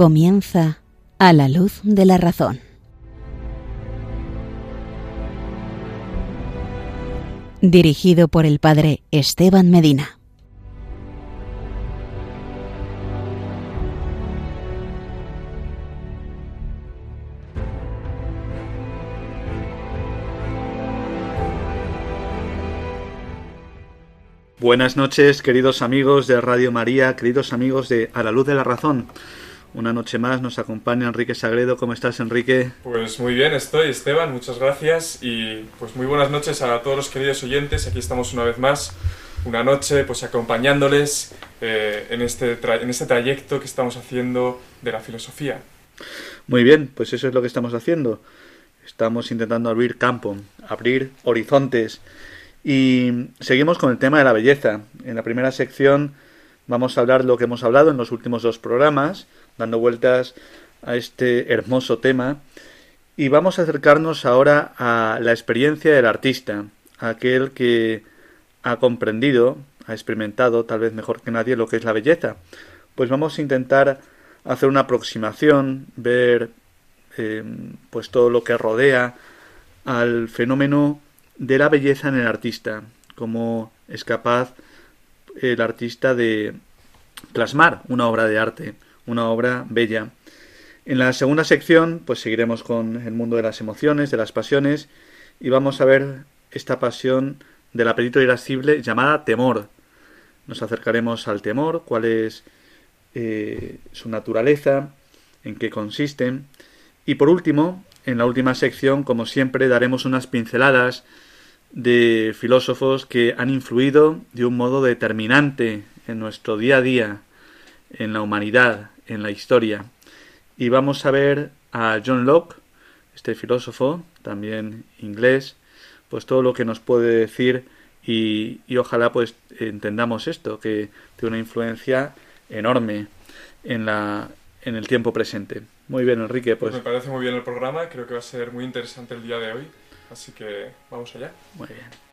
Comienza a la luz de la razón. Dirigido por el padre Esteban Medina. Buenas noches, queridos amigos de Radio María, queridos amigos de A la Luz de la Razón. Una noche más nos acompaña Enrique Sagredo. ¿Cómo estás, Enrique? Pues muy bien estoy, Esteban. Muchas gracias y pues muy buenas noches a todos los queridos oyentes. Aquí estamos una vez más, una noche pues acompañándoles eh, en, este en este trayecto que estamos haciendo de la filosofía. Muy bien, pues eso es lo que estamos haciendo. Estamos intentando abrir campo, abrir horizontes y seguimos con el tema de la belleza. En la primera sección vamos a hablar lo que hemos hablado en los últimos dos programas, dando vueltas a este hermoso tema. Y vamos a acercarnos ahora a la experiencia del artista, aquel que ha comprendido, ha experimentado, tal vez mejor que nadie, lo que es la belleza. Pues vamos a intentar hacer una aproximación, ver eh, pues todo lo que rodea al fenómeno de la belleza en el artista, cómo es capaz el artista de plasmar una obra de arte, una obra bella. En la segunda sección, pues seguiremos con el mundo de las emociones, de las pasiones, y vamos a ver esta pasión del apetito irascible llamada temor. Nos acercaremos al temor, cuál es eh, su naturaleza, en qué consiste. Y por último, en la última sección, como siempre, daremos unas pinceladas de filósofos que han influido de un modo determinante en nuestro día a día, en la humanidad, en la historia. Y vamos a ver a John Locke, este filósofo, también inglés, pues todo lo que nos puede decir y, y ojalá pues entendamos esto, que tiene una influencia enorme en, la, en el tiempo presente. Muy bien, Enrique, pues... Me parece muy bien el programa, creo que va a ser muy interesante el día de hoy. Así que vamos allá. Muy bien.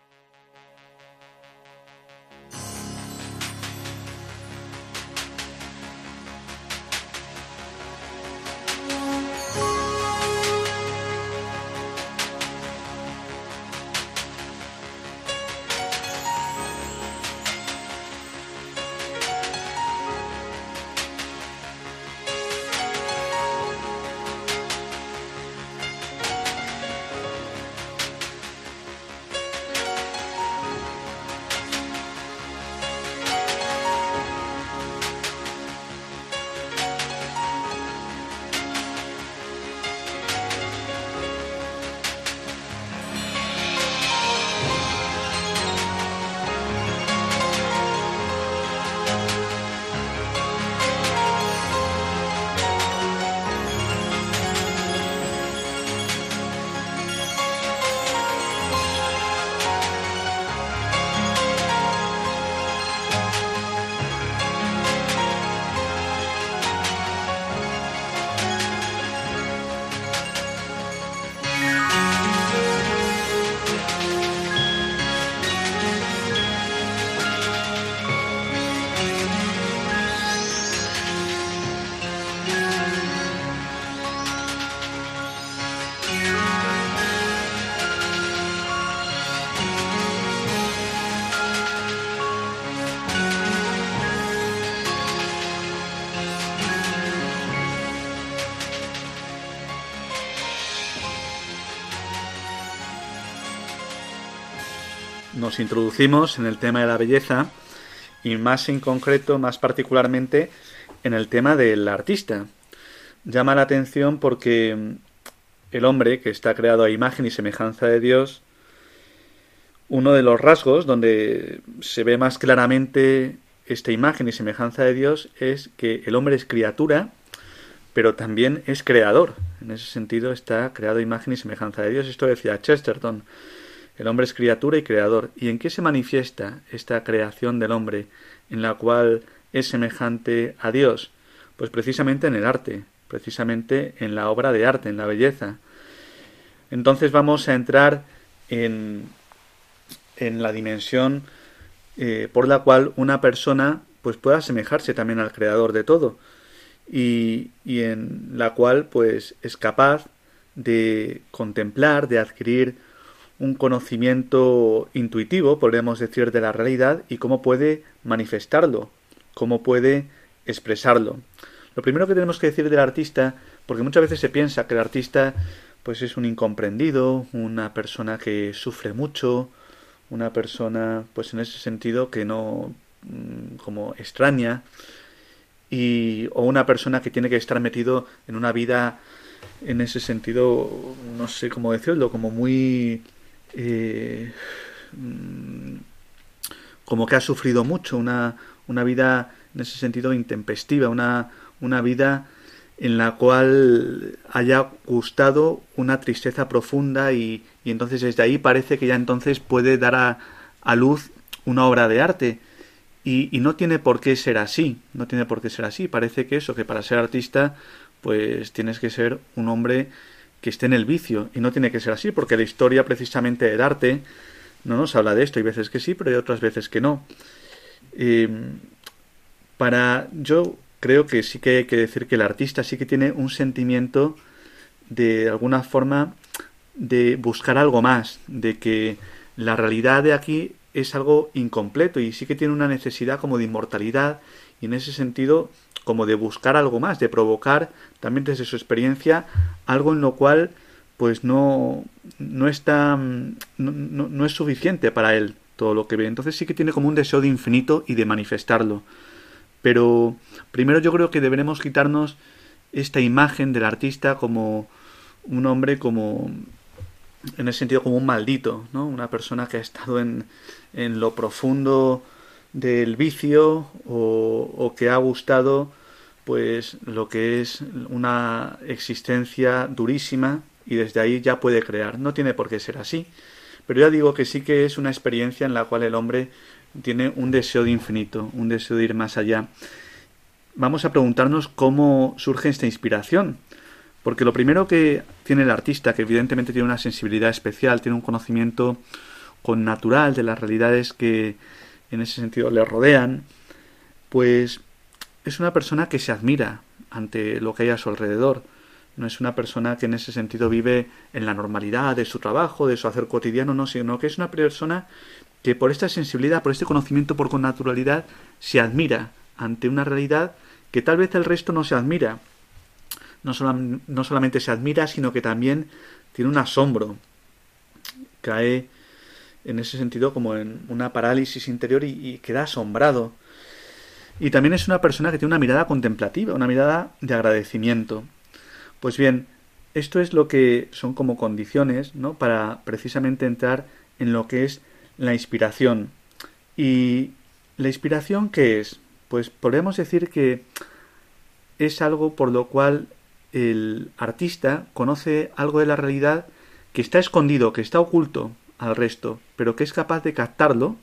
Nos introducimos en el tema de la belleza y más en concreto, más particularmente en el tema del artista. Llama la atención porque el hombre, que está creado a imagen y semejanza de Dios, uno de los rasgos donde se ve más claramente esta imagen y semejanza de Dios es que el hombre es criatura, pero también es creador. En ese sentido está creado imagen y semejanza de Dios. Esto decía Chesterton. El hombre es criatura y creador. ¿Y en qué se manifiesta esta creación del hombre en la cual es semejante a Dios? Pues precisamente en el arte, precisamente en la obra de arte, en la belleza. Entonces vamos a entrar en, en la dimensión eh, por la cual una persona pues pueda asemejarse también al creador de todo. y, y en la cual pues es capaz de contemplar, de adquirir un conocimiento intuitivo, podríamos decir, de la realidad y cómo puede manifestarlo, cómo puede expresarlo. Lo primero que tenemos que decir del artista, porque muchas veces se piensa que el artista pues es un incomprendido, una persona que sufre mucho, una persona pues en ese sentido que no mm, como extraña y o una persona que tiene que estar metido en una vida en ese sentido no sé cómo decirlo como muy eh, mm, como que ha sufrido mucho una, una vida en ese sentido intempestiva una, una vida en la cual haya gustado una tristeza profunda y, y entonces desde ahí parece que ya entonces puede dar a, a luz una obra de arte. Y, y, no tiene por qué ser así, no tiene por qué ser así. Parece que eso, que para ser artista, pues tienes que ser un hombre que esté en el vicio. Y no tiene que ser así, porque la historia precisamente del arte no nos habla de esto. Hay veces que sí, pero hay otras veces que no. Eh, para yo creo que sí que hay que decir que el artista sí que tiene un sentimiento de alguna forma de buscar algo más, de que la realidad de aquí es algo incompleto y sí que tiene una necesidad como de inmortalidad y en ese sentido como de buscar algo más, de provocar también desde su experiencia algo en lo cual pues no, no está no, no, es suficiente para él todo lo que ve. Entonces sí que tiene como un deseo de infinito y de manifestarlo. Pero primero yo creo que deberemos quitarnos esta imagen del artista como un hombre como en ese sentido como un maldito, ¿no? Una persona que ha estado en, en lo profundo del vicio o, que ha gustado pues lo que es una existencia durísima y desde ahí ya puede crear. No tiene por qué ser así, pero ya digo que sí que es una experiencia en la cual el hombre tiene un deseo de infinito, un deseo de ir más allá. Vamos a preguntarnos cómo surge esta inspiración. Porque lo primero que tiene el artista, que evidentemente tiene una sensibilidad especial, tiene un conocimiento con natural de las realidades que en ese sentido le rodean, pues es una persona que se admira ante lo que hay a su alrededor. No es una persona que en ese sentido vive en la normalidad de su trabajo, de su hacer cotidiano, no, sino que es una persona que por esta sensibilidad, por este conocimiento por con naturalidad, se admira ante una realidad que tal vez el resto no se admira. No, no solamente se admira, sino que también tiene un asombro. Cae en ese sentido como en una parálisis interior y, queda asombrado. Y también es una persona que tiene una mirada contemplativa, una mirada de agradecimiento. Pues bien, esto es lo que son como condiciones, ¿no? Para precisamente entrar en lo que es la inspiración. ¿Y la inspiración qué es? Pues podemos decir que es algo por lo cual el artista conoce algo de la realidad que está escondido, que está oculto al resto, pero que es capaz de captarlo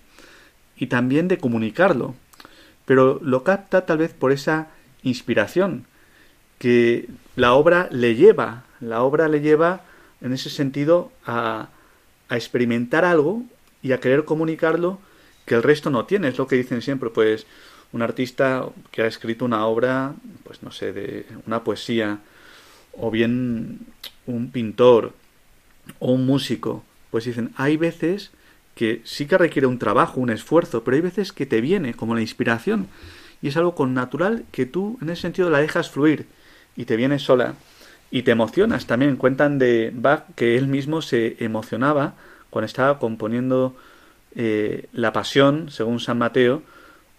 y también de comunicarlo. Pero lo capta tal vez por esa inspiración que la obra le lleva, la obra le lleva en ese sentido a, a experimentar algo y a querer comunicarlo que el resto no tiene. Es lo que dicen siempre, pues un artista que ha escrito una obra, pues no sé, de una poesía, o bien un pintor, o un músico, pues dicen, hay veces que sí que requiere un trabajo, un esfuerzo, pero hay veces que te viene como la inspiración y es algo con natural que tú en ese sentido la dejas fluir y te viene sola y te emocionas también. Cuentan de Bach que él mismo se emocionaba cuando estaba componiendo eh, la pasión, según San Mateo,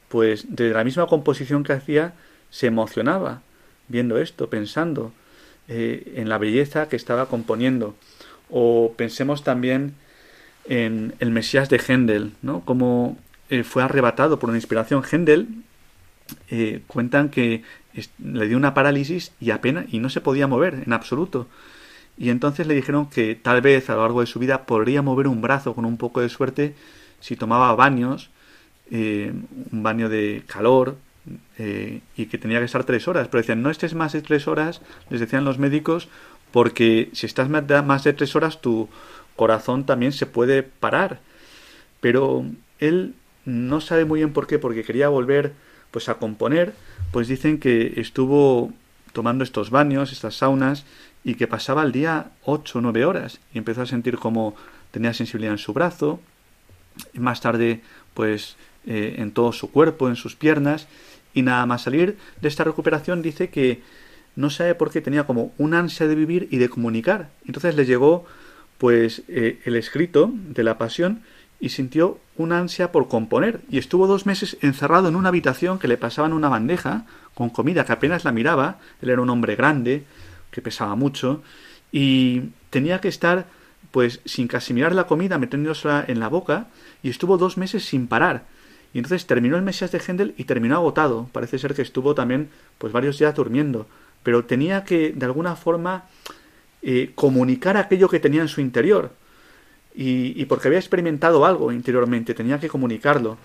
pues de la misma composición que hacía, se emocionaba viendo esto, pensando eh, en la belleza que estaba componiendo. O pensemos también en el Mesías de Händel, ¿no? Como eh, fue arrebatado por una inspiración. Händel eh, cuentan que le dio una parálisis y apenas y no se podía mover en absoluto. Y entonces le dijeron que tal vez a lo largo de su vida podría mover un brazo con un poco de suerte si tomaba baños, eh, un baño de calor, y que tenía que estar tres horas. Pero decían, no estés más de tres horas, les decían los médicos, porque si estás más de tres horas tu corazón también se puede parar. Pero él no sabe muy bien por qué, porque quería volver pues a componer, pues dicen que estuvo tomando estos baños, estas saunas, y que pasaba el día 8 o 9 horas. Y empezó a sentir como tenía sensibilidad en su brazo, y más tarde pues eh, en todo su cuerpo, en sus piernas, y nada más salir de esta recuperación dice que no sabe por qué tenía como un ansia de vivir y de comunicar. Entonces le llegó pues eh, el escrito de la pasión y sintió una ansia por componer y estuvo dos meses encerrado en una habitación que le pasaban una bandeja con comida que apenas la miraba, él era un hombre grande, que pesaba mucho, y tenía que estar pues sin casi mirar la comida metiéndosela en la boca y estuvo dos meses sin parar. Y entonces terminó el Mesías de Händel y terminó agotado. Parece ser que estuvo también pues varios días durmiendo. Pero tenía que de alguna forma eh, comunicar aquello que tenía en su interior. Y, porque había experimentado algo interiormente, tenía que comunicarlo.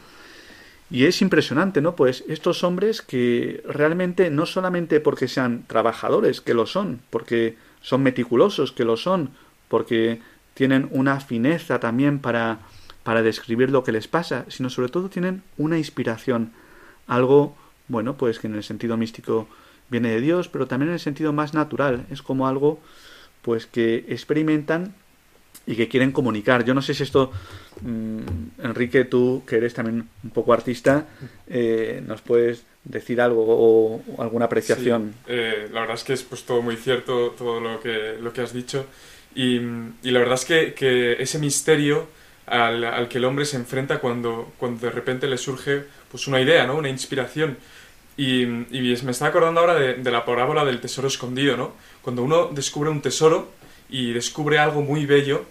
Y es impresionante, ¿no? Pues estos hombres que realmente no solamente porque sean trabajadores, que lo son, porque son meticulosos, que lo son, porque tienen una fineza también para, para describir lo que les pasa, sino sobre todo tienen una inspiración, algo, bueno, pues que en el sentido místico viene de Dios, pero también en el sentido más natural, es como algo pues que experimentan y que quieren comunicar. Yo no sé si esto, mm, Enrique, tú que eres también un poco artista, eh, nos puedes decir algo o, alguna apreciación. Eh, la verdad es que es pues todo muy cierto todo lo que, lo que has dicho y, y la verdad es que, que ese misterio al, al, que el hombre se enfrenta cuando, cuando de repente le surge pues una idea, ¿no? una inspiración. Y, me está acordando ahora de, la parábola del tesoro escondido, ¿no? Cuando uno descubre un tesoro, y descubre algo muy bello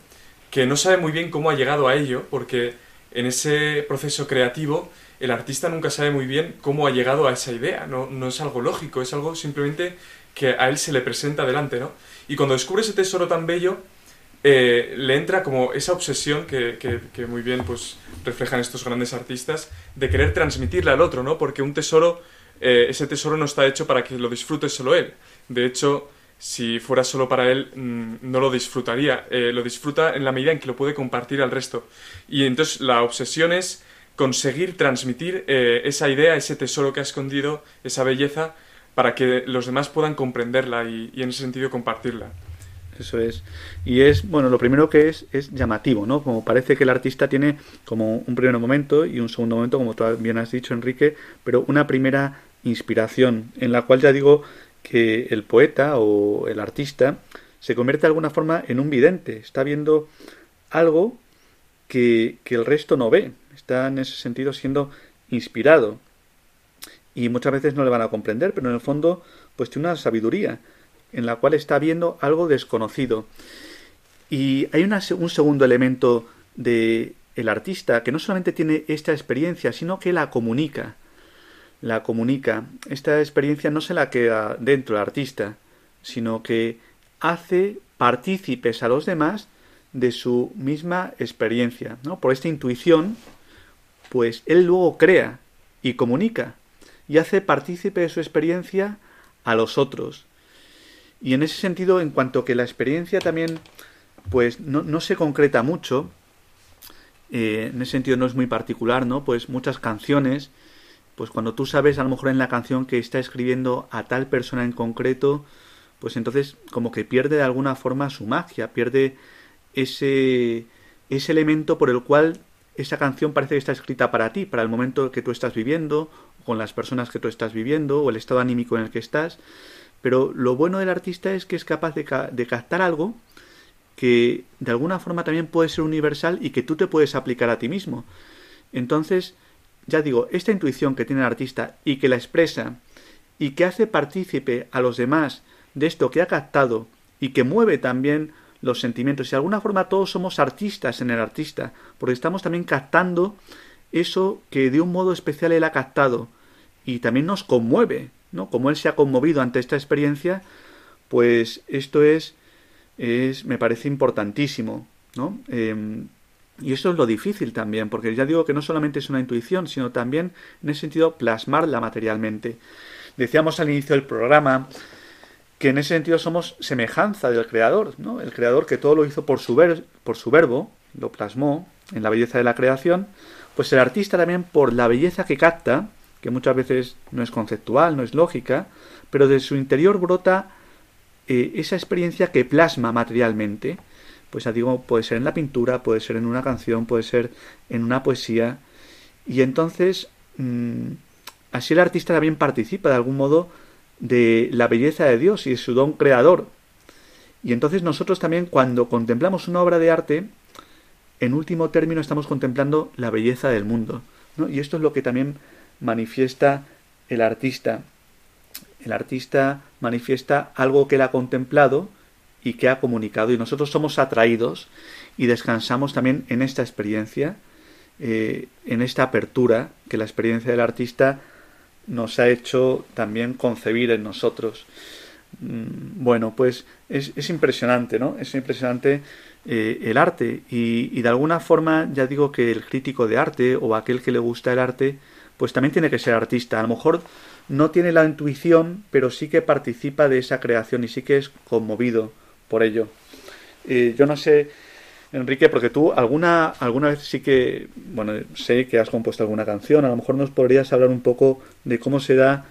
que no sabe muy bien cómo ha llegado a ello, porque en ese proceso creativo el artista nunca sabe muy bien cómo ha llegado a esa idea, no, no es algo lógico, es algo simplemente que a él se le presenta delante, ¿no? Y cuando descubre ese tesoro tan bello, eh, le entra como esa obsesión que, que, que, muy bien pues reflejan estos grandes artistas de querer transmitirle al otro, ¿no? Porque un tesoro, eh, ese tesoro no está hecho para que lo disfrute solo él. De hecho, si fuera solo para él, mm, no lo disfrutaría. Eh, lo disfruta en la medida en que lo puede compartir al resto. Y entonces la obsesión es conseguir transmitir eh, esa idea, ese tesoro que ha escondido, esa belleza, para que los demás puedan comprenderla y, y en ese sentido compartirla. Eso es. Y es, bueno, lo primero que es es llamativo, ¿no? Como parece que el artista tiene como un primer momento y un segundo momento, como tú bien has dicho, Enrique, pero una primera inspiración, en la cual ya digo, que el poeta o el artista se convierte de alguna forma en un vidente, está viendo algo que, que el resto no ve, está en ese sentido siendo inspirado. Y muchas veces no le van a comprender, pero en el fondo pues tiene una sabiduría en la cual está viendo algo desconocido. Y hay una, un segundo elemento de el artista que no solamente tiene esta experiencia, sino que la comunica la comunica. Esta experiencia no se la queda dentro del artista, sino que hace partícipes a los demás de su misma experiencia. ¿no? Por esta intuición, pues él luego crea y comunica y hace partícipe de su experiencia a los otros. Y en ese sentido, en cuanto que la experiencia también pues no, no se concreta mucho, eh, en ese sentido no es muy particular, ¿no? Pues muchas canciones pues cuando tú sabes a lo mejor en la canción que está escribiendo a tal persona en concreto, pues entonces como que pierde de alguna forma su magia, pierde ese, ese elemento por el cual esa canción parece que está escrita para ti, para el momento que tú estás viviendo, con las personas que tú estás viviendo, o el estado anímico en el que estás. Pero lo bueno del artista es que es capaz de, de captar algo que de alguna forma también puede ser universal y que tú te puedes aplicar a ti mismo. Entonces, ya digo, esta intuición que tiene el artista y que la expresa y que hace partícipe a los demás de esto que ha captado y que mueve también los sentimientos. Y de alguna forma todos somos artistas en el artista, porque estamos también captando eso que de un modo especial él ha captado y también nos conmueve, ¿no? Como él se ha conmovido ante esta experiencia, pues esto es, es me parece importantísimo, ¿no? Eh, y eso es lo difícil también, porque ya digo que no solamente es una intuición, sino también en ese sentido plasmarla materialmente. Decíamos al inicio del programa que en ese sentido somos semejanza del Creador, ¿no? El Creador que todo lo hizo por su, ver, por su verbo, lo plasmó en la belleza de la creación, pues el artista también por la belleza que capta que muchas veces no es conceptual, no es lógica, pero de su interior brota eh, esa experiencia que plasma materialmente. Pues digo, puede ser en la pintura, puede ser en una canción, puede ser en una poesía. Y entonces, mm, así el artista también participa de algún modo de la belleza de Dios y de su don creador. Y entonces nosotros también cuando contemplamos una obra de arte, en último término estamos contemplando la belleza del mundo. Y esto es lo que también manifiesta el artista. El artista manifiesta algo que él ha contemplado y que ha comunicado y nosotros somos atraídos y descansamos también en esta experiencia, eh, en esta apertura que la experiencia del artista nos ha hecho también concebir en nosotros. Mm, bueno, pues es, es impresionante, ¿no? Es impresionante eh, el arte y, y, de alguna forma ya digo que el crítico de arte o aquel que le gusta el arte pues también tiene que ser artista. A lo mejor no tiene la intuición, pero sí que participa de esa creación y sí que es conmovido por ello. Eh, yo no sé, Enrique, porque tú alguna, alguna vez sí que, bueno, sé que has compuesto alguna canción, a lo mejor nos podrías hablar un poco de cómo se da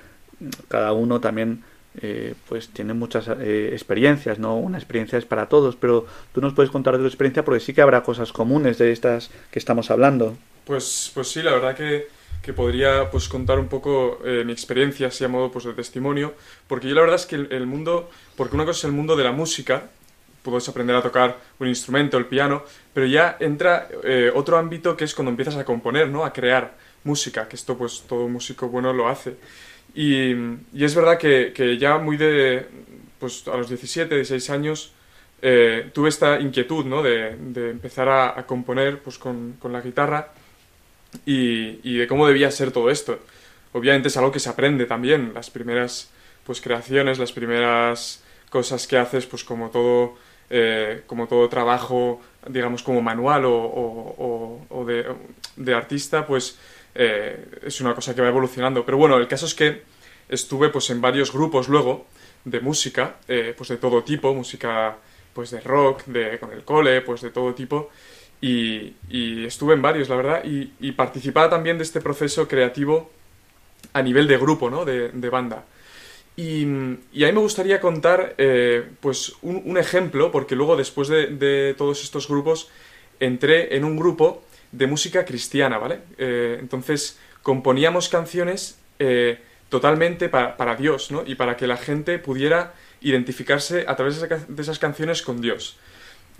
cada uno también eh, pues tiene muchas eh, experiencias, ¿no? Una experiencia es para todos, pero tú nos puedes contar de tu experiencia porque sí que habrá cosas comunes de estas que estamos hablando. Pues, pues sí, la verdad que, que podría pues contar un poco eh, mi experiencia, así a modo pues, de testimonio, porque yo la verdad es que el, el, mundo, porque una cosa es el mundo de la música, puedes aprender a tocar un instrumento, el piano, pero ya entra otro ámbito que es cuando empiezas a componer, ¿no? A crear música, que esto pues todo músico bueno lo hace. Y, y es verdad que, que, ya muy de, pues a los 17, 16 años, eh, tuve esta inquietud, ¿no? De, de empezar a, a, componer pues con, con la guitarra y, y, de cómo debía ser todo esto. Obviamente es algo que se aprende también, las primeras pues creaciones, las primeras cosas que haces, pues como todo, eh, como todo trabajo, digamos, como manual o, de, de artista, pues eh, es una cosa que va evolucionando. Pero bueno, el caso es que estuve pues en varios grupos luego de música, eh, pues de todo tipo, música pues de rock, de con el cole, pues de todo tipo. Y, estuve en varios, la verdad, y, participaba también de este proceso creativo a nivel de grupo, ¿no? De, banda. Y, y, a mí me gustaría contar, eh, pues, un, ejemplo, porque luego después de, de, todos estos grupos entré en un grupo de música cristiana, ¿vale? Eh, entonces componíamos canciones eh, totalmente para, para, Dios, ¿no? Y para que la gente pudiera identificarse a través de esas canciones con Dios.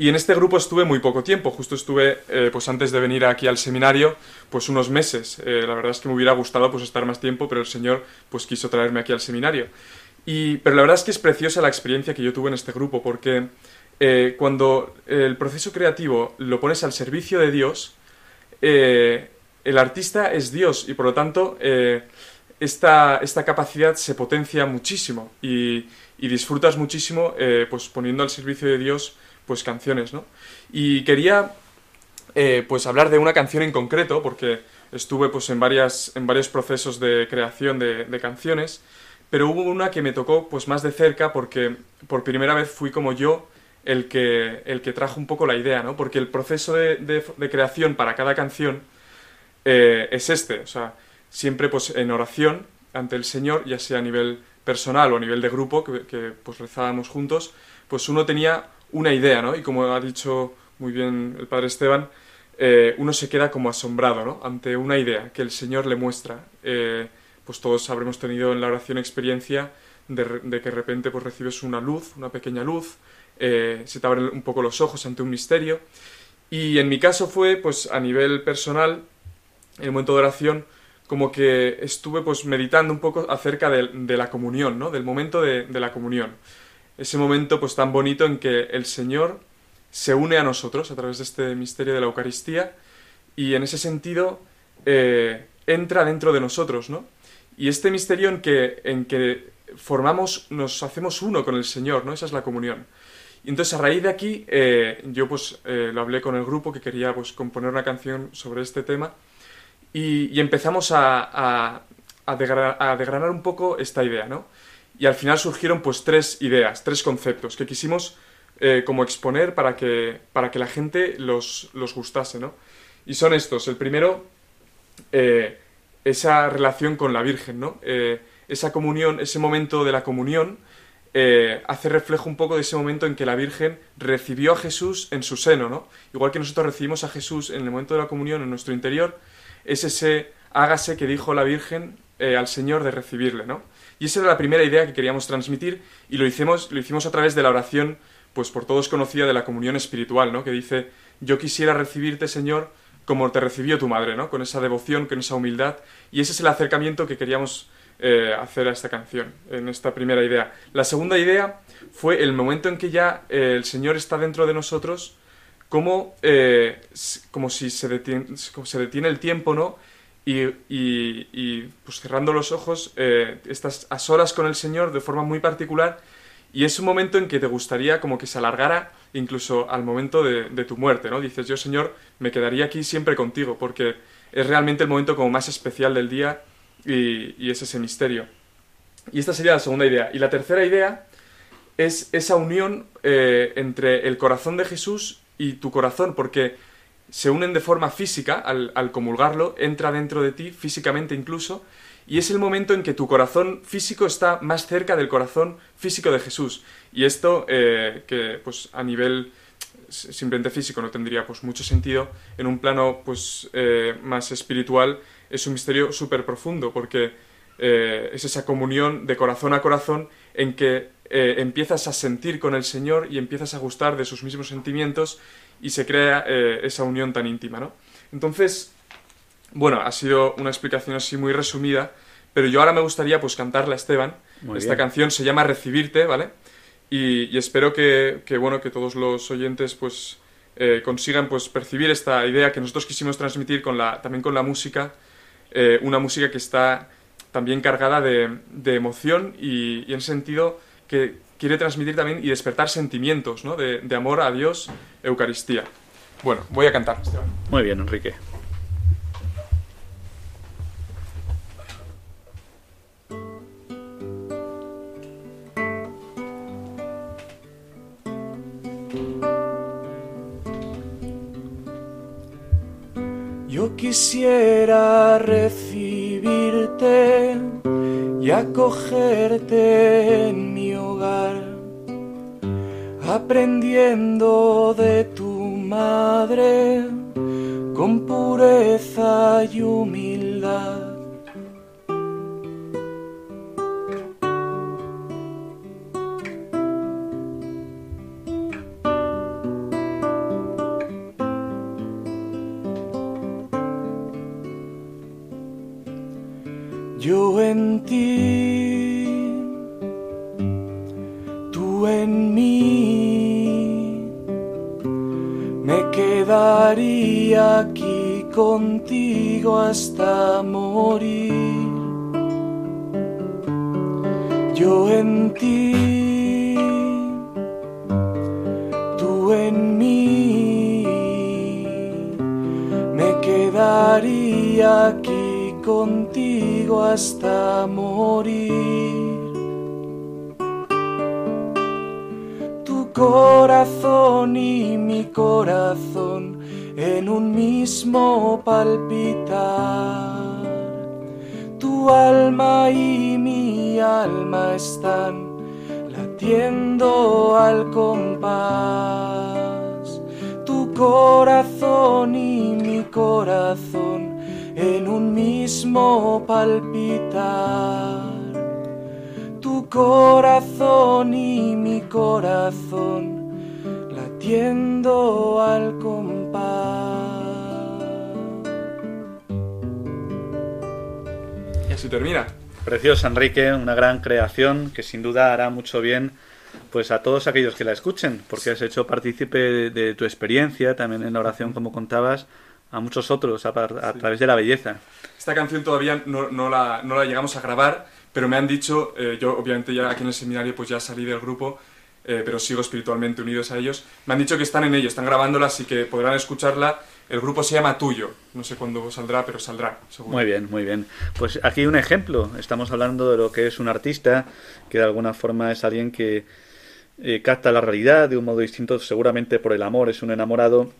Y en este grupo estuve muy poco tiempo, justo estuve, eh, pues antes de venir aquí al seminario, pues unos meses. Eh, la verdad es que me hubiera gustado pues estar más tiempo, pero el Señor pues quiso traerme aquí al seminario. Y, pero la verdad es que es preciosa la experiencia que yo tuve en este grupo, porque eh, cuando el proceso creativo lo pones al servicio de Dios, el artista es Dios y por lo tanto esta, esta, capacidad se potencia muchísimo y, y disfrutas muchísimo pues poniendo al servicio de Dios pues canciones, ¿no? Y quería eh, pues hablar de una canción en concreto porque estuve pues en, varias, en varios procesos de creación de, canciones pero hubo una que me tocó pues más de cerca porque por primera vez fui como yo el que, el que trajo un poco la idea, ¿no? Porque el proceso de creación para cada canción eh, es este, o sea, siempre pues en oración ante el Señor, ya sea a nivel personal o a nivel de grupo, que, que pues rezábamos juntos, pues uno tenía una idea, ¿no? Y como ha dicho muy bien el Padre Esteban, eh, uno se queda como asombrado, ¿no? Ante una idea que el Señor le muestra. Eh, pues todos habremos tenido en la oración experiencia de, que de repente pues recibes una luz, una pequeña luz, eh, se te abren un poco los ojos ante un misterio. Y en mi caso fue, pues a nivel personal, en el momento de oración, como que estuve pues meditando un poco acerca de, la comunión, ¿no? Del momento de, la comunión. Ese momento pues tan bonito en que el Señor se une a nosotros a través de este misterio de la Eucaristía y en ese sentido eh, entra dentro de nosotros, ¿no? Y este misterio en que, en que formamos, nos hacemos uno con el Señor, ¿no? Esa es la comunión. Y entonces a raíz de aquí eh, yo pues eh, lo hablé con el grupo que quería pues componer una canción sobre este tema y, empezamos a, a, a, a, degranar un poco esta idea, ¿no? Y al final surgieron pues tres ideas, tres conceptos que quisimos eh, como exponer para que, para que la gente los, los gustase, ¿no? Y son estos. El primero, eh, esa relación con la Virgen, ¿no? Eh, esa comunión, ese momento de la comunión, hace reflejo un poco de ese momento en que la Virgen recibió a Jesús en su seno, ¿no? Igual que nosotros recibimos a Jesús en el momento de la comunión en nuestro interior, es ese hágase que dijo la Virgen al Señor de recibirle, ¿no? Y esa era la primera idea que queríamos transmitir y lo hicimos, lo hicimos a través de la oración, pues por todos conocida de la comunión espiritual, ¿no? Que dice, yo quisiera recibirte, Señor, como te recibió tu madre, ¿no? Con esa devoción, con esa humildad. Y ese es el acercamiento que queríamos eh, hacer a esta canción, en esta primera idea. La segunda idea fue el momento en que ya eh, el Señor está dentro de nosotros, como, eh, como si se detiene, se detiene el tiempo, ¿no? Y, y, pues cerrando los ojos, estás a solas con el Señor de forma muy particular y es un momento en que te gustaría como que se alargara incluso al momento de, tu muerte, ¿no? Dices, yo Señor, me quedaría aquí siempre contigo, porque es realmente el momento como más especial del día y, es ese misterio. Y esta sería la segunda idea. Y la tercera idea es esa unión eh, entre el corazón de Jesús y tu corazón, porque se unen de forma física al, comulgarlo, entra dentro de ti, físicamente incluso, y es el momento en que tu corazón físico está más cerca del corazón físico de Jesús. Y esto, eh, que pues a nivel simplemente físico no tendría pues mucho sentido, en un plano pues eh, más espiritual es un misterio súper profundo porque eh, es esa comunión de corazón a corazón en que empiezas a sentir con el Señor y empiezas a gustar de sus mismos sentimientos y se crea eh, esa unión tan íntima, ¿no? Entonces, bueno, ha sido una explicación así muy resumida, pero yo ahora me gustaría pues cantarla, Esteban. Esta canción se llama Recibirte, ¿vale? Y, espero que, que, bueno, que todos los oyentes pues consigan pues percibir esta idea que nosotros quisimos transmitir con la, también con la música eh, una música que está también cargada de, emoción y, en sentido que quiere transmitir también y despertar sentimientos ¿no? de, de amor a Dios, Eucaristía. Bueno, voy a cantar. Muy bien, Enrique. Yo quisiera recibirte y acogerte en mi hogar, aprendiendo de tu madre con pureza y humildad. Aquí contigo hasta morir. Yo en ti, tú en mí, me quedaría aquí contigo hasta morir. Tu corazón y mi corazón en un mismo palpitar. Tu alma y mi alma están latiendo al compás. Tu corazón y mi corazón en un mismo palpitar. Tu corazón y mi corazón latiendo al compás. Y así termina. Preciosa, Enrique, una gran creación que sin duda hará mucho bien pues a todos aquellos que la escuchen, porque has hecho partícipe de tu experiencia, también en la oración como contabas, a muchos otros a, través de la belleza. Esta canción todavía no, no, la, no la, llegamos a grabar, pero me han dicho, eh, yo obviamente ya aquí en el seminario pues ya salí del grupo, eh, pero sigo espiritualmente unidos a ellos, me han dicho que están en ello, están grabándola, así que podrán escucharla. El grupo se llama Tuyo, no sé cuándo saldrá, pero saldrá, seguro. Muy bien, muy bien. Pues aquí un ejemplo, estamos hablando de lo que es un artista, que de alguna forma es alguien que eh, capta la realidad de un modo distinto, seguramente por el amor, es un enamorado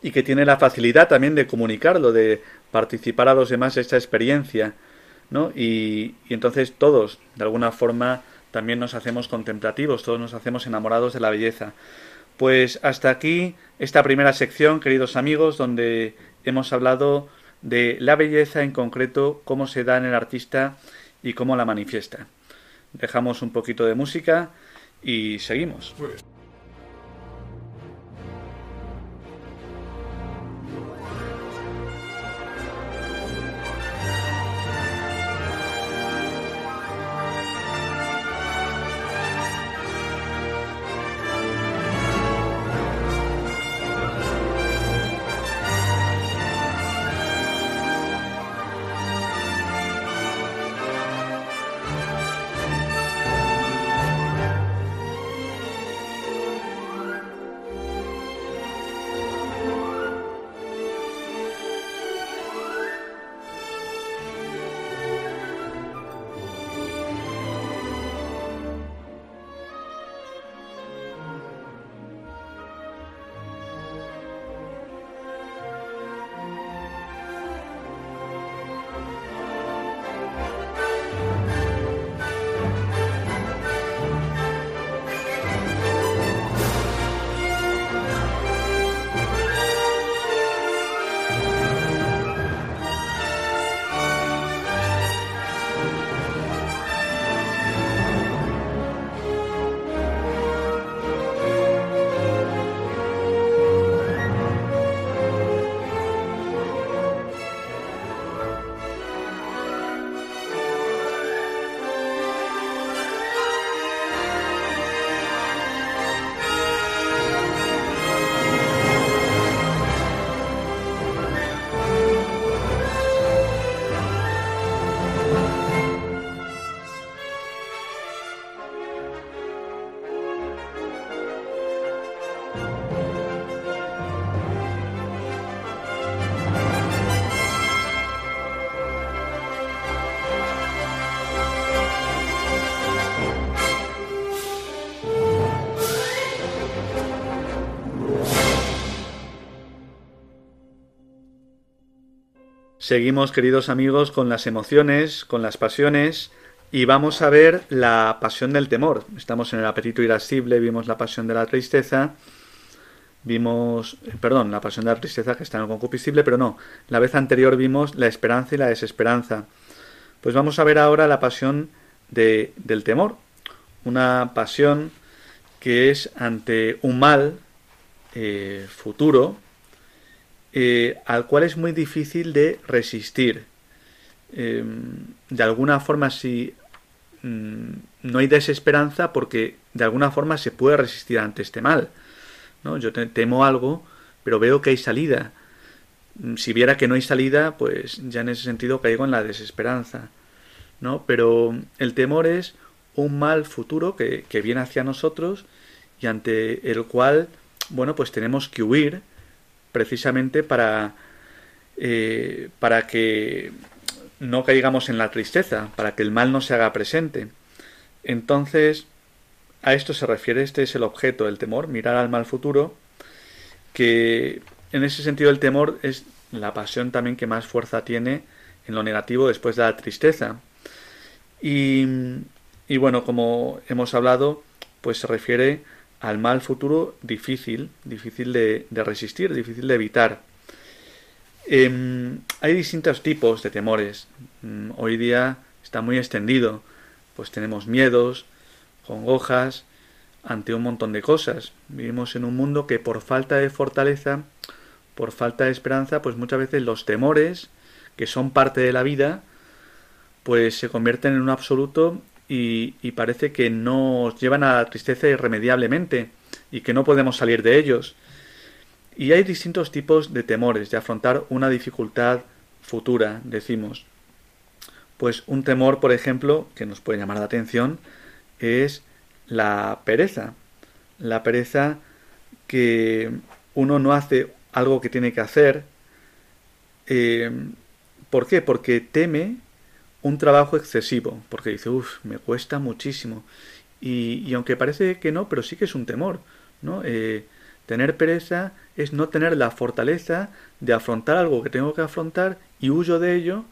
y que tiene la facilidad también de comunicarlo, de participar a los demás esta experiencia, ¿no? Y entonces todos, de alguna forma, también nos hacemos contemplativos, todos nos hacemos enamorados de la belleza. Pues hasta aquí esta primera sección, queridos amigos, donde hemos hablado de la belleza en concreto, cómo se da en el artista y cómo la manifiesta. Dejamos un poquito de música y seguimos. Seguimos, queridos amigos, con las emociones, con las pasiones, y vamos a ver la pasión del temor. Estamos en el apetito irascible, vimos la pasión de la tristeza, vimos, eh, perdón, la pasión de la tristeza que está en el concupiscible, pero no, la vez anterior vimos la esperanza y la desesperanza. Pues vamos a ver ahora la pasión de, del temor, una pasión que es ante un mal eh, futuro, eh, al cual es muy difícil de resistir. Em, de alguna forma, si mm, no hay desesperanza, porque de alguna forma se puede resistir ante este mal. ¿no? Yo temo algo, pero veo que hay salida. Mm, si viera que no hay salida, pues ya en ese sentido caigo en la desesperanza. ¿no? Pero el temor es un mal futuro que, que viene hacia nosotros y ante el cual, bueno, pues tenemos que huir precisamente para, eh, para que no caigamos en la tristeza, para que el mal no se haga presente. Entonces, a esto se refiere, este es el objeto del temor, mirar al mal futuro, que en ese sentido el temor es la pasión también que más fuerza tiene en lo negativo después de la tristeza. Y, y bueno, como hemos hablado, pues se refiere al mal futuro difícil, difícil de, resistir, difícil de evitar. Em, hay distintos tipos de temores. Mm, hoy día está muy extendido. Pues tenemos miedos, congojas, ante un montón de cosas. Vivimos en un mundo que por falta de fortaleza, por falta de esperanza, pues muchas veces los temores, que son parte de la vida, pues se convierten en un absoluto y, parece que nos llevan a la tristeza irremediablemente y que no podemos salir de ellos. Y hay distintos tipos de temores de afrontar una dificultad futura, decimos. Pues un temor, por ejemplo, que nos puede llamar la atención, es la pereza. La pereza que uno no hace algo que tiene que hacer. Eh, ¿Por qué? Porque teme un trabajo excesivo, porque dice, uff, me cuesta muchísimo. Y, y, aunque parece que no, pero sí que es un temor, ¿no? Eh, Tener pereza es no tener la fortaleza de afrontar algo que tengo que afrontar y huyo de ello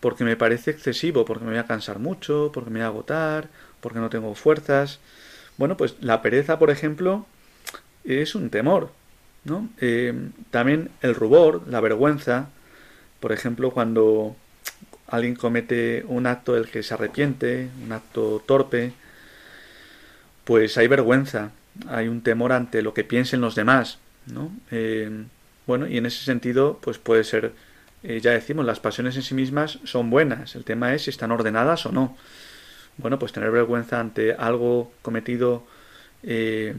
porque me parece excesivo, porque me voy a cansar mucho, porque me voy a agotar, porque no tengo fuerzas. Bueno, pues la pereza, por ejemplo, es un temor, ¿no? Eh, también el rubor, la vergüenza, por ejemplo, cuando alguien comete un acto del que se arrepiente, un acto torpe, pues hay vergüenza, hay un temor ante lo que piensen los demás, ¿no? Eh, bueno, y en ese sentido, pues puede ser, eh, ya decimos, las pasiones en sí mismas son buenas, el tema es si están ordenadas o no. Bueno, pues tener vergüenza ante algo cometido eh,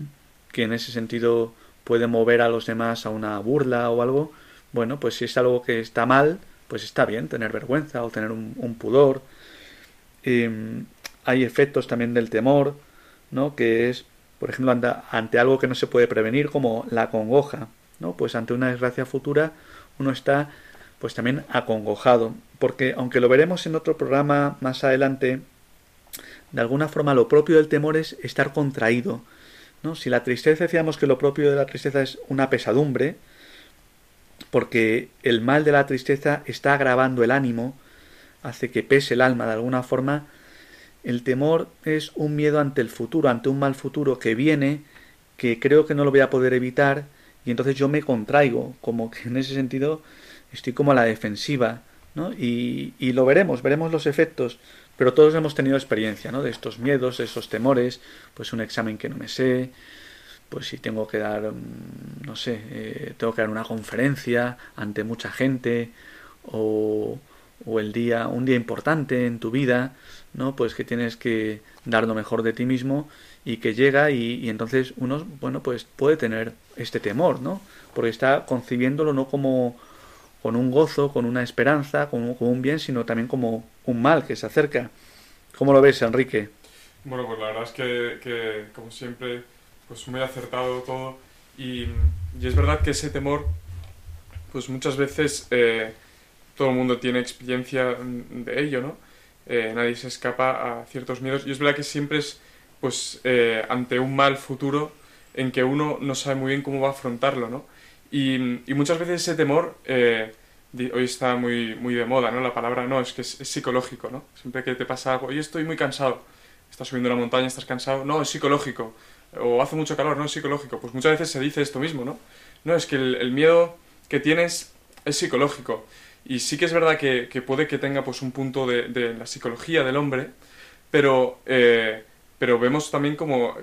que en ese sentido puede mover a los demás a una burla o algo, bueno, pues si es algo que está mal, pues está bien tener vergüenza o tener un, pudor. Em, hay efectos también del temor, ¿no? Que es, por ejemplo, ante algo que no se puede prevenir, como la congoja, ¿no? Pues ante una desgracia futura uno está, pues también acongojado, porque aunque lo veremos en otro programa más adelante, de alguna forma lo propio del temor es estar contraído, ¿no? Si la tristeza decíamos que lo propio de la tristeza es una pesadumbre, porque el mal de la tristeza está agravando el ánimo, hace que pese el alma de alguna forma, el temor es un miedo ante el futuro, ante un mal futuro que viene, que creo que no lo voy a poder evitar, y entonces yo me contraigo, como que en ese sentido estoy como a la defensiva, ¿no? Y, y lo veremos, veremos los efectos, pero todos hemos tenido experiencia, ¿no? De estos miedos, de esos temores, pues un examen que no me sé, pues si tengo que dar, mm, no sé, eh, tengo que dar una conferencia ante mucha gente o, o, el día, un día importante en tu vida, ¿no? Pues que tienes que dar lo mejor de ti mismo y que llega y, y entonces uno, bueno, pues puede tener este temor, ¿no? Porque está concibiéndolo no como con un gozo, con una esperanza, como un bien, sino también como un mal que se acerca. ¿Cómo lo ves, Enrique? Bueno, pues la verdad es que como siempre pues muy acertado todo. Y, y, es verdad que ese temor, pues muchas veces eh, todo el mundo tiene experiencia de ello, ¿no? Eh, nadie se escapa a ciertos miedos. Y es verdad que siempre es, pues, eh, ante un mal futuro en que uno no sabe muy bien cómo va a afrontarlo, ¿no? Y, y muchas veces ese temor, hoy está muy, muy de moda, ¿no? La palabra no, es que es, es psicológico, ¿no? Siempre que te pasa algo, hoy estoy muy cansado, estás subiendo una montaña, estás cansado, no, es psicológico o hace mucho calor, no es psicológico. Pues muchas veces se dice esto mismo, ¿no? No, es que el, miedo que tienes es psicológico. Y sí que es verdad que, puede que tenga pues un punto de, la psicología del hombre, pero, eh, pero vemos también como,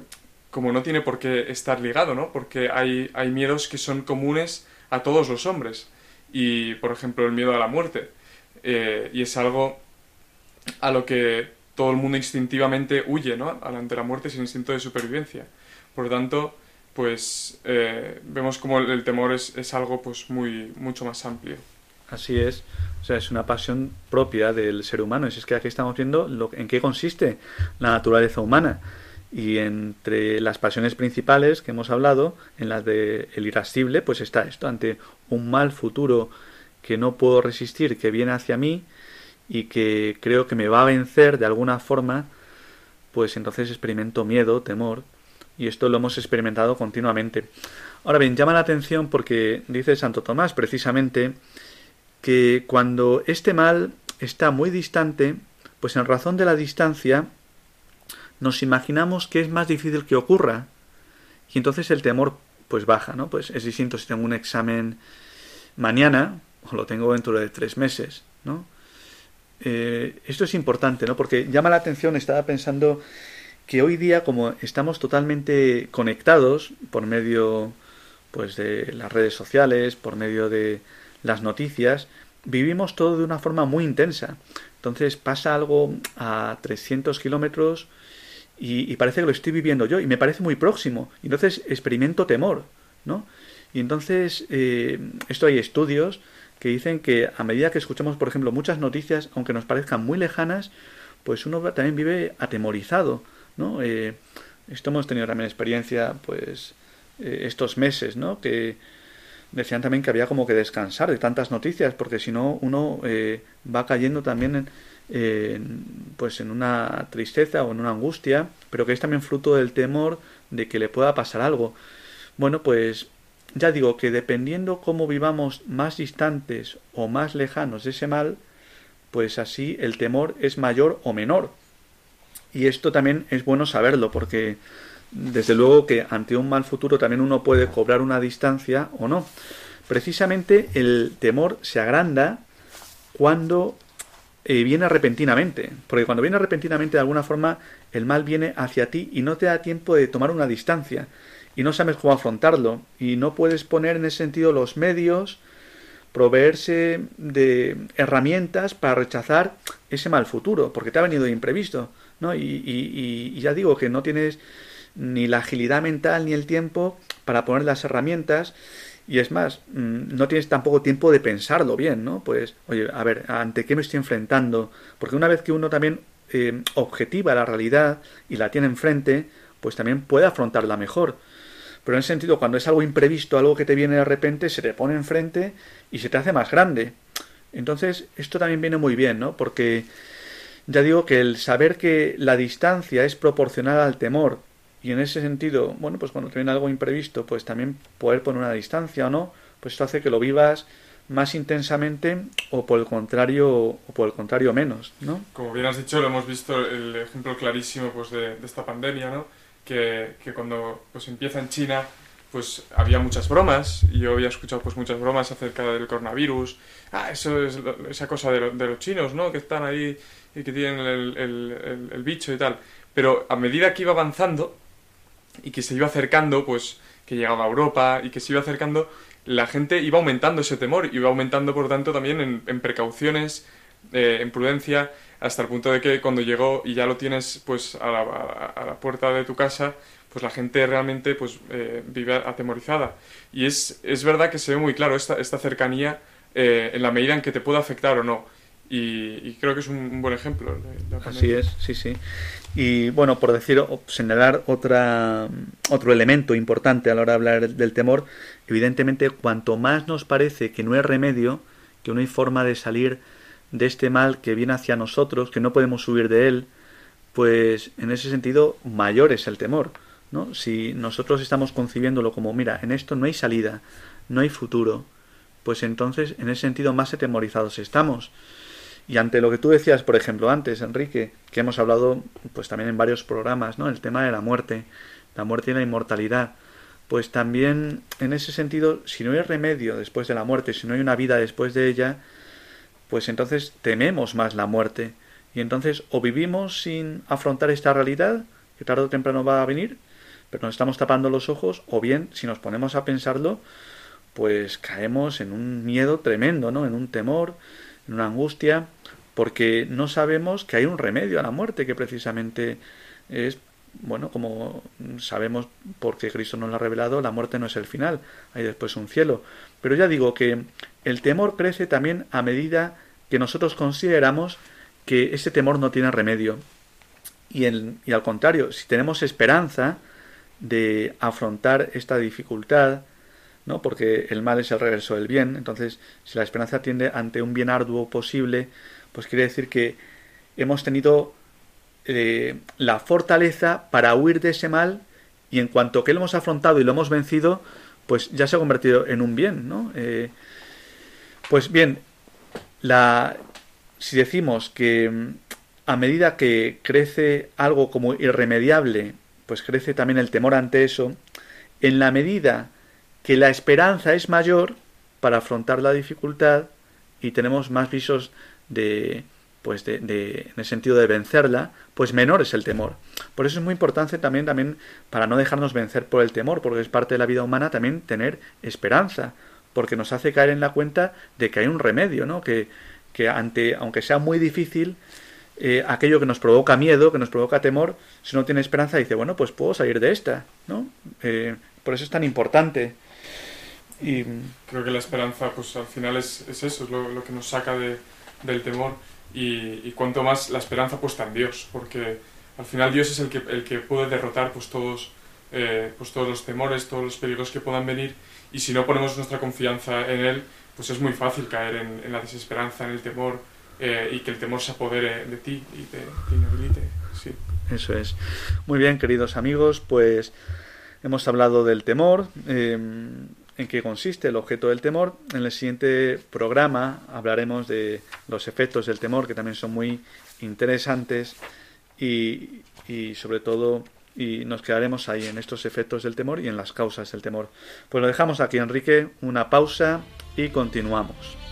como no tiene por qué estar ligado, ¿no? Porque hay, hay miedos que son comunes a todos los hombres. Y, por ejemplo, el miedo a la muerte. Eh, y es algo a lo que todo el mundo instintivamente huye, ¿no? Ante la muerte es el instinto de supervivencia. Por lo tanto, pues eh, vemos como el, temor es, es, algo pues muy mucho más amplio. Así es, o sea, es una pasión propia del ser humano. Es que aquí estamos viendo lo, en qué consiste la naturaleza humana. Y entre las pasiones principales que hemos hablado, en las de el irascible, pues está esto, ante un mal futuro que no puedo resistir, que viene hacia mí, y que creo que me va a vencer de alguna forma, pues entonces experimento miedo, temor, y esto lo hemos experimentado continuamente. Ahora bien, llama la atención porque dice Santo Tomás precisamente que cuando este mal está muy distante, pues en razón de la distancia, nos imaginamos que es más difícil que ocurra, y entonces el temor pues baja, ¿no? Pues es distinto si tengo un examen mañana o lo tengo dentro de tres meses, ¿no? Eh, esto es importante, ¿no? Porque llama la atención, estaba pensando que hoy día, como estamos totalmente conectados por medio pues de las redes sociales, por medio de las noticias, vivimos todo de una forma muy intensa. Entonces pasa algo a 300 kilómetros y, parece que lo estoy viviendo yo y me parece muy próximo. Entonces experimento temor, ¿no? Y entonces, eh, esto hay estudios que dicen que a medida que escuchamos, por ejemplo, muchas noticias, aunque nos parezcan muy lejanas, pues uno también vive atemorizado, ¿no? Eh, esto hemos tenido también experiencia, pues, eh, estos meses, ¿no? Que decían también que había como que descansar de tantas noticias, porque si no uno eh, va cayendo también en, pues en una tristeza o en una angustia, pero que es también fruto del temor de que le pueda pasar algo. Bueno, pues ya digo que dependiendo cómo vivamos más distantes o más lejanos de ese mal, pues así el temor es mayor o menor. Y esto también es bueno saberlo, porque desde luego que ante un mal futuro también uno puede cobrar una distancia o no. Precisamente el temor se agranda cuando eh, viene repentinamente, porque cuando viene repentinamente de alguna forma el mal viene hacia ti y no te da tiempo de tomar una distancia y no sabes cómo afrontarlo y no puedes poner en ese sentido los medios, proveerse de herramientas para rechazar ese mal futuro, porque te ha venido de imprevisto, ¿no? Y, y ya digo que no tienes ni la agilidad mental ni el tiempo para poner las herramientas y es más, mm, no tienes tampoco tiempo de pensarlo bien, ¿no? Pues, oye, a ver, ¿ante qué me estoy enfrentando? Porque una vez que uno también eh, objetiva la realidad y la tiene enfrente, pues también puede afrontarla mejor. Pero en ese sentido, cuando es algo imprevisto, algo que te viene de repente, se te pone enfrente y se te hace más grande. Entonces, esto también viene muy bien, ¿no? Porque ya digo que el saber que la distancia es proporcional al temor y en ese sentido, bueno, pues cuando te viene algo imprevisto, pues también poder poner una distancia o no, pues esto hace que lo vivas más intensamente o por el contrario o por el contrario menos, ¿no? Como bien has dicho, lo hemos visto el ejemplo clarísimo pues de, esta pandemia, ¿no? Que, que, cuando pues empieza en China pues había muchas bromas y yo había escuchado pues muchas bromas acerca del coronavirus. Ah eso es esa cosa de, de, los chinos no que están ahí y que tienen el, el, bicho y tal. Pero a medida que iba avanzando y que se iba acercando, pues que llegaba a Europa y que se iba acercando, la gente iba aumentando ese temor, iba aumentando por tanto también en, precauciones, eh, en prudencia, hasta el punto de que cuando llegó y ya lo tienes pues a la, a la puerta de tu casa, pues la gente realmente pues eh, vive atemorizada. Y es, es verdad que se ve muy claro esta, esta cercanía eh, en la medida en que te puede afectar o no. Y, creo que es un, buen ejemplo. Así es, sí, sí. Y bueno, por decir, señalar otra, otro elemento importante a la hora de hablar del temor, evidentemente cuanto más nos parece que no hay remedio, que no hay forma de salir de este mal que viene hacia nosotros, que no podemos huir de él, pues en ese sentido mayor es el temor. ¿No? Si nosotros estamos concibiéndolo como, mira, en esto no hay salida, no hay futuro, pues entonces en ese sentido más atemorizados estamos. Y ante lo que tú decías, por ejemplo, antes, Enrique, que hemos hablado pues también en varios programas, ¿no? El tema de la muerte, la muerte y la inmortalidad. Pues también en ese sentido, si no hay remedio después de la muerte, si no hay una vida después de ella, pues entonces tememos más la muerte. Y entonces o vivimos sin afrontar esta realidad, que tarde o temprano va a venir, pero nos estamos tapando los ojos, o bien, si nos ponemos a pensarlo, pues caemos en un miedo tremendo, ¿no? En un temor, en una angustia, porque no sabemos que hay un remedio a la muerte, que precisamente es, bueno, como sabemos porque Cristo nos lo ha revelado, la muerte no es el final, hay después un cielo. Pero ya digo que el temor crece también a medida que nosotros consideramos que ese temor no tiene remedio. Y, y al contrario, si tenemos esperanza de afrontar esta dificultad, ¿no? porque el mal es el regreso del bien. Entonces, si la esperanza tiende ante un bien arduo posible, pues quiere decir que hemos tenido eh, la fortaleza para huir de ese mal y en cuanto que lo hemos afrontado y lo hemos vencido, pues ya se ha convertido en un bien, ¿no? Eh, pues bien, la, si decimos que mm, a medida que crece algo como irremediable, pues crece también el temor ante eso, en la medida que la esperanza es mayor para afrontar la dificultad y tenemos más visos de pues de, en el sentido de vencerla, pues menor es el temor. Por eso es muy importante también, también para no dejarnos vencer por el temor, porque es parte de la vida humana también tener esperanza, porque nos hace caer en la cuenta de que hay un remedio, ¿no? Que, que ante, aunque sea muy difícil, eh, aquello que nos provoca miedo, que nos provoca temor, si uno tiene esperanza dice, bueno, pues puedo salir de esta, ¿no? Eh, por eso es tan importante. Y creo que la esperanza, pues al final es, es eso, es lo, que nos saca de, del temor. Y, cuanto más la esperanza puesta en Dios, porque al final Dios es el que, el que puede derrotar pues todos, eh, pues todos los temores, todos los peligros que puedan venir. Y si no ponemos nuestra confianza en Él, pues es muy fácil caer en la desesperanza, en el temor eh, y que el temor se apodere de ti y te, te inhabilite. Sí. Eso es. Muy bien, queridos amigos, pues hemos hablado del temor. Eh, en qué consiste el objeto del temor. En el siguiente programa hablaremos de los efectos del temor, que también son muy interesantes y, y sobre todo y nos quedaremos ahí en estos efectos del temor y en las causas del temor. Pues lo dejamos aquí, Enrique, una pausa y continuamos.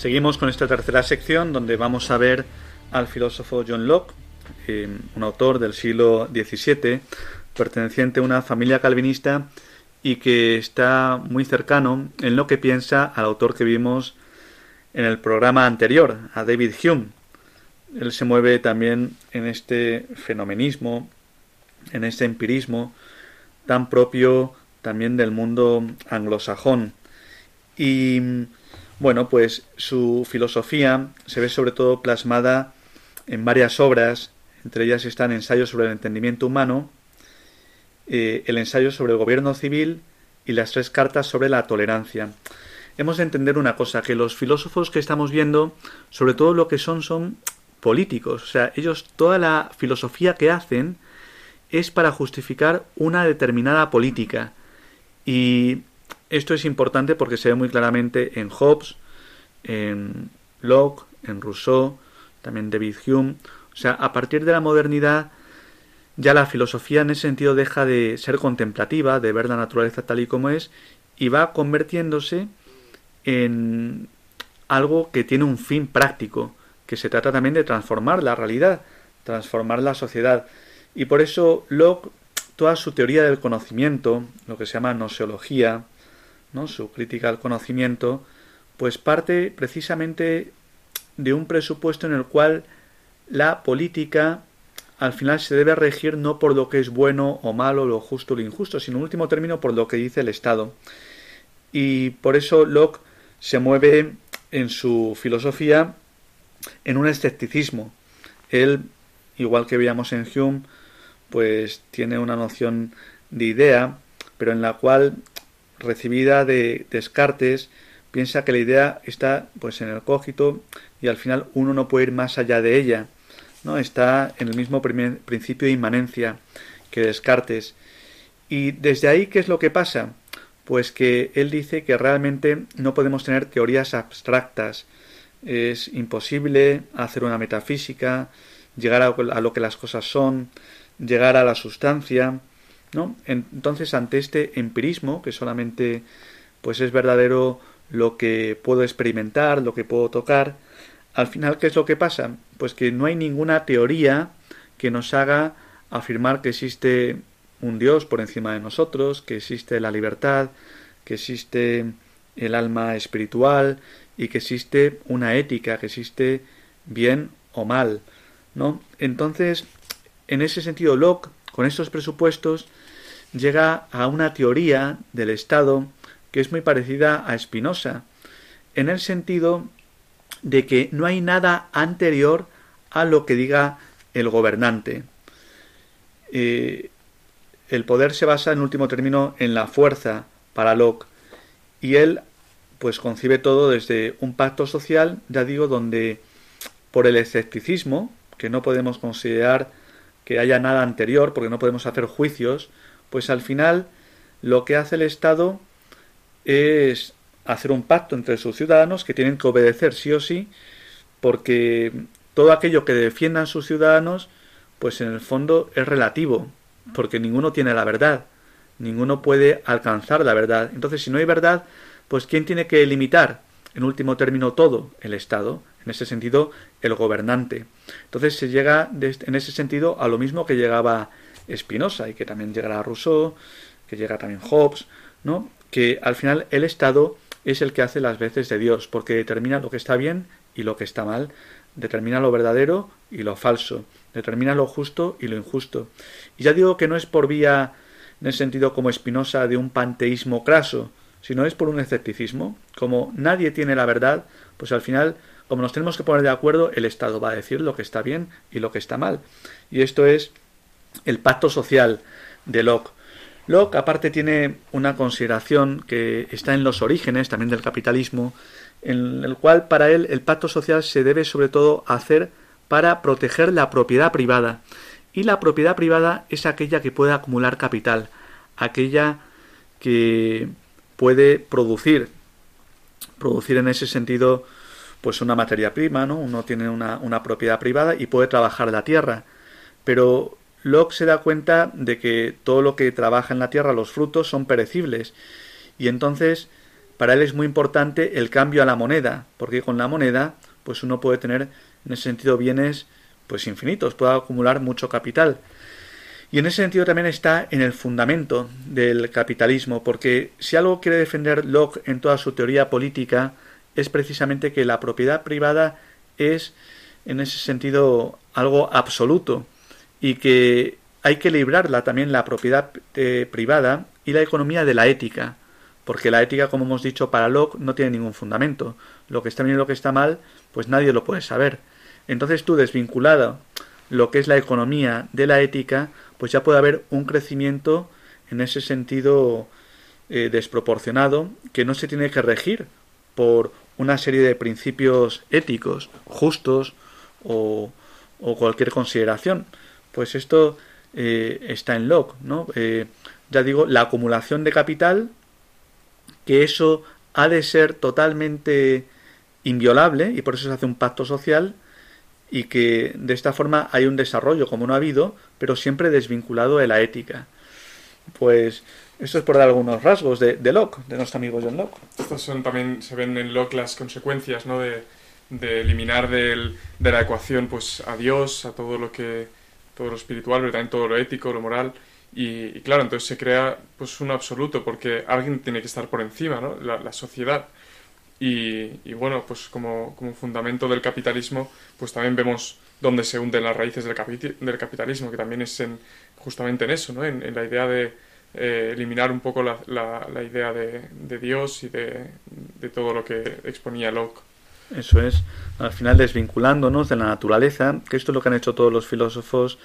Seguimos con esta tercera sección donde vamos a ver al filósofo John Locke, eh, un autor del siglo XVII, perteneciente a una familia calvinista y que está muy cercano en lo que piensa al autor que vimos en el programa anterior, a David Hume. Él se mueve también en este fenomenismo, en este empirismo tan propio también del mundo anglosajón. Y bueno, pues su filosofía se ve sobre todo plasmada en varias obras, entre ellas están ensayos sobre el entendimiento humano, eh, el ensayo sobre el gobierno civil y las tres cartas sobre la tolerancia. Hemos de entender una cosa, que los filósofos que estamos viendo, sobre todo lo que son, son políticos. O sea, ellos, toda la filosofía que hacen es para justificar una determinada política. Y esto es importante porque se ve muy claramente en Hobbes, en Locke, en Rousseau, también David Hume. O sea, a partir de la modernidad ya la filosofía en ese sentido deja de ser contemplativa, de ver la naturaleza tal y como es, y va convirtiéndose en algo que tiene un fin práctico, que se trata también de transformar la realidad, transformar la sociedad. Y por eso Locke, toda su teoría del conocimiento, lo que se llama noseología, ¿no? su crítica al conocimiento, pues parte precisamente de un presupuesto en el cual la política al final se debe regir no por lo que es bueno o malo, lo justo o lo injusto, sino en último término por lo que dice el Estado. Y por eso Locke se mueve en su filosofía en un escepticismo. Él, igual que veíamos en Hume, pues tiene una noción de idea, pero en la cual, recibida de Descartes, piensa que la idea está pues en el cógito y al final uno no puede ir más allá de ella. ¿no? Está en el mismo principio de inmanencia que Descartes. Y desde ahí, ¿qué es lo que pasa? Pues que él dice que realmente no podemos tener teorías abstractas. Es imposible hacer una metafísica, llegar a lo que las cosas son, llegar a la sustancia, ¿no? Entonces, ante este empirismo, que solamente pues es verdadero lo que puedo experimentar, lo que puedo tocar, al final, ¿qué es lo que pasa? Pues que no hay ninguna teoría que nos haga afirmar que existe un Dios por encima de nosotros, que existe la libertad, que existe el alma espiritual y que existe una ética, que existe bien o mal, ¿no? Entonces, en ese sentido, Locke, con estos presupuestos, llega a una teoría del Estado que es muy parecida a Spinoza, en el sentido de que no hay nada anterior a lo que diga el gobernante. Eh, el poder se basa en último término en la fuerza para Locke y él pues concibe todo desde un pacto social, ya digo, donde por el escepticismo, que no podemos considerar que haya nada anterior, porque no podemos hacer juicios, pues al final lo que hace el Estado es hacer un pacto entre sus ciudadanos que tienen que obedecer sí o sí, porque todo aquello que defiendan sus ciudadanos, pues en el fondo es relativo, porque ninguno tiene la verdad, ninguno puede alcanzar la verdad. Entonces, si no hay verdad, pues ¿quién tiene que limitar, en último término, todo? El Estado, en ese sentido, el gobernante. Entonces se llega en ese sentido a lo mismo que llegaba Spinoza y que también llegará Rousseau, que llega también Hobbes, ¿no? Que al final el Estado es el que hace las veces de Dios, porque determina lo que está bien y lo que está mal, determina lo verdadero y lo falso, determina lo justo y lo injusto. Y ya digo que no es por vía, en el sentido como Espinosa, de un panteísmo craso, sino es por un escepticismo. Como nadie tiene la verdad, pues al final, como nos tenemos que poner de acuerdo, el Estado va a decir lo que está bien y lo que está mal. Y esto es el pacto social de Locke. Locke, aparte, tiene una consideración que está en los orígenes también del capitalismo, en el cual para él el pacto social se debe sobre todo hacer para proteger la propiedad privada. Y la propiedad privada es aquella que puede acumular capital, aquella que puede producir, producir en ese sentido pues una materia prima, ¿no? Uno tiene una, una propiedad privada y puede trabajar la tierra. Pero Locke se da cuenta de que todo lo que trabaja en la tierra, los frutos, son perecibles. Y entonces, para él es muy importante el cambio a la moneda, porque con la moneda, pues uno puede tener, en ese sentido, bienes pues infinitos, puede acumular mucho capital. Y en ese sentido también está en el fundamento del capitalismo, porque si algo quiere defender Locke en toda su teoría política, es precisamente que la propiedad privada es, en ese sentido, algo absoluto y que hay que librarla también la propiedad eh, privada y la economía de la ética, porque la ética, como hemos dicho, para Locke no tiene ningún fundamento. Lo que está bien y lo que está mal, pues nadie lo puede saber. Entonces tú, desvinculado lo que es la economía de la ética, pues ya puede haber un crecimiento en ese sentido eh, desproporcionado que no se tiene que regir por una serie de principios éticos justos o, o cualquier consideración, pues esto eh, está en Locke, ¿no? Eh, ya digo, la acumulación de capital, que eso ha de ser totalmente inviolable y por eso se hace un pacto social y que de esta forma hay un desarrollo como no ha habido, pero siempre desvinculado de la ética. Pues esto es por dar algunos rasgos de, Locke, de nuestro amigo John Locke. Estas son también, se ven en Locke las consecuencias, ¿no? De, de eliminar del, de la ecuación pues a Dios, a todo lo que todo lo espiritual, pero también todo lo ético, lo moral, Y, claro, entonces se crea pues un absoluto, porque alguien tiene que estar por encima, ¿no? La, sociedad. Y, bueno, pues como, como, fundamento del capitalismo, pues también vemos dónde se hunden las raíces del, del capitalismo, que también es en, justamente en eso, ¿no? En, la idea de eh, eliminar un poco la, la, idea de, de, Dios y de, de todo lo que exponía Locke. Eso es, al final desvinculándonos de la naturaleza, que esto es lo que han hecho todos los filósofos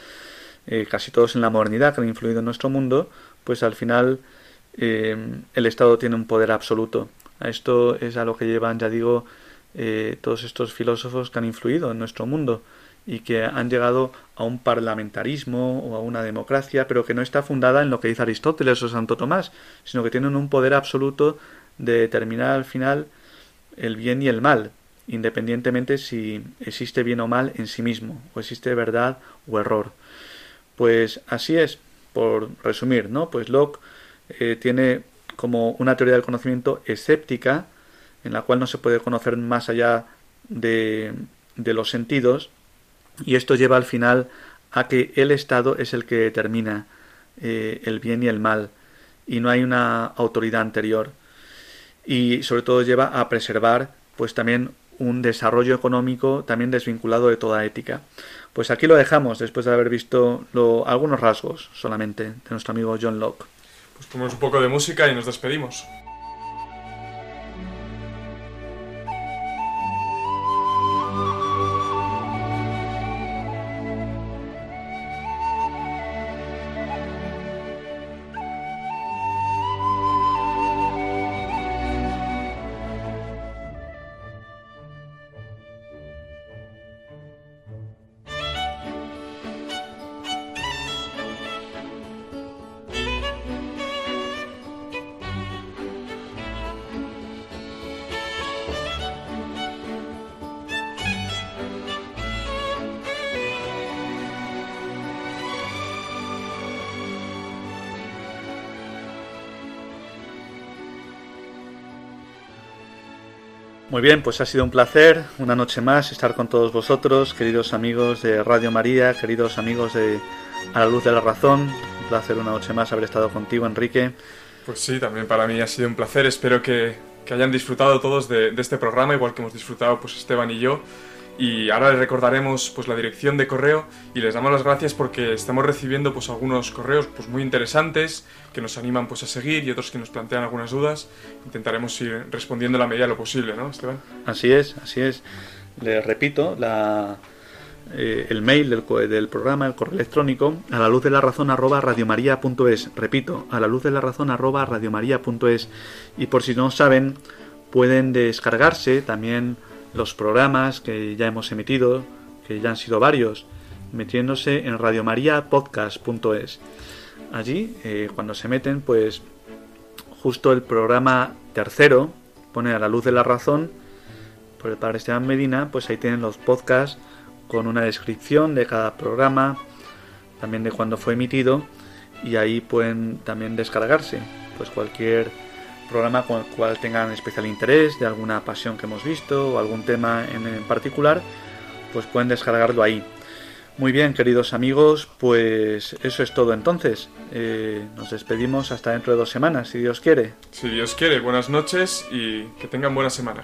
eh, casi todos en la modernidad que han influido en nuestro mundo, pues al final eh, el Estado tiene un poder absoluto. A esto es a lo que llevan, ya digo, eh, todos estos filósofos que han influido en nuestro mundo y que han llegado a un parlamentarismo o a una democracia, pero que no está fundada en lo que dice Aristóteles o Santo Tomás, sino que tienen un poder absoluto de determinar al final el bien y el mal, independientemente si existe bien o mal en sí mismo, o existe verdad o error. Pues así es, por resumir, ¿no? Pues Locke eh, tiene como una teoría del conocimiento escéptica, en la cual no se puede conocer más allá de, de los sentidos, y esto lleva al final a que el Estado es el que determina eh, el bien y el mal, y no hay una autoridad anterior. Y sobre todo lleva a preservar, pues también un desarrollo económico también desvinculado de toda ética. Pues aquí lo dejamos después de haber visto algunos rasgos solamente de nuestro amigo John Locke. Pues ponemos un poco de música y nos despedimos. Bien, pues ha sido un placer, una noche más, estar con todos vosotros, queridos amigos de Radio María, queridos amigos de A la Luz de la Razón. Un placer una noche más haber estado contigo, Enrique. Pues sí, también para mí ha sido un placer. Espero que, hayan disfrutado todos de, de, este programa, igual que hemos disfrutado pues Esteban y yo y ahora les recordaremos pues la dirección de correo y les damos las gracias porque estamos recibiendo pues algunos correos pues muy interesantes que nos animan pues a seguir y otros que nos plantean algunas dudas intentaremos ir respondiendo a la medida de lo posible ¿no Esteban? así es así es les repito la eh, el mail del, del, programa, el correo electrónico, a la luz de la razón arroba radiomaria.es. Repito, a la luz de la razón arroba radiomaria.es. Y por si no saben, pueden descargarse también los programas que ya hemos emitido, que ya han sido varios, metiéndose en radiomariapodcast.es. Allí, eh, cuando se meten, pues justo el programa tercero pone a la luz de la razón por el padre Esteban Medina, pues ahí tienen los podcasts con una descripción de cada programa, también de cuándo fue emitido y ahí pueden también descargarse pues cualquier programa con el cual tengan especial interés, de alguna pasión que hemos visto o algún tema en, particular, pues pueden descargarlo ahí. Muy bien, queridos amigos, pues eso es todo entonces. Eh, nos despedimos hasta dentro de dos semanas, si Dios quiere. Si Dios quiere, buenas noches y que tengan buena semana.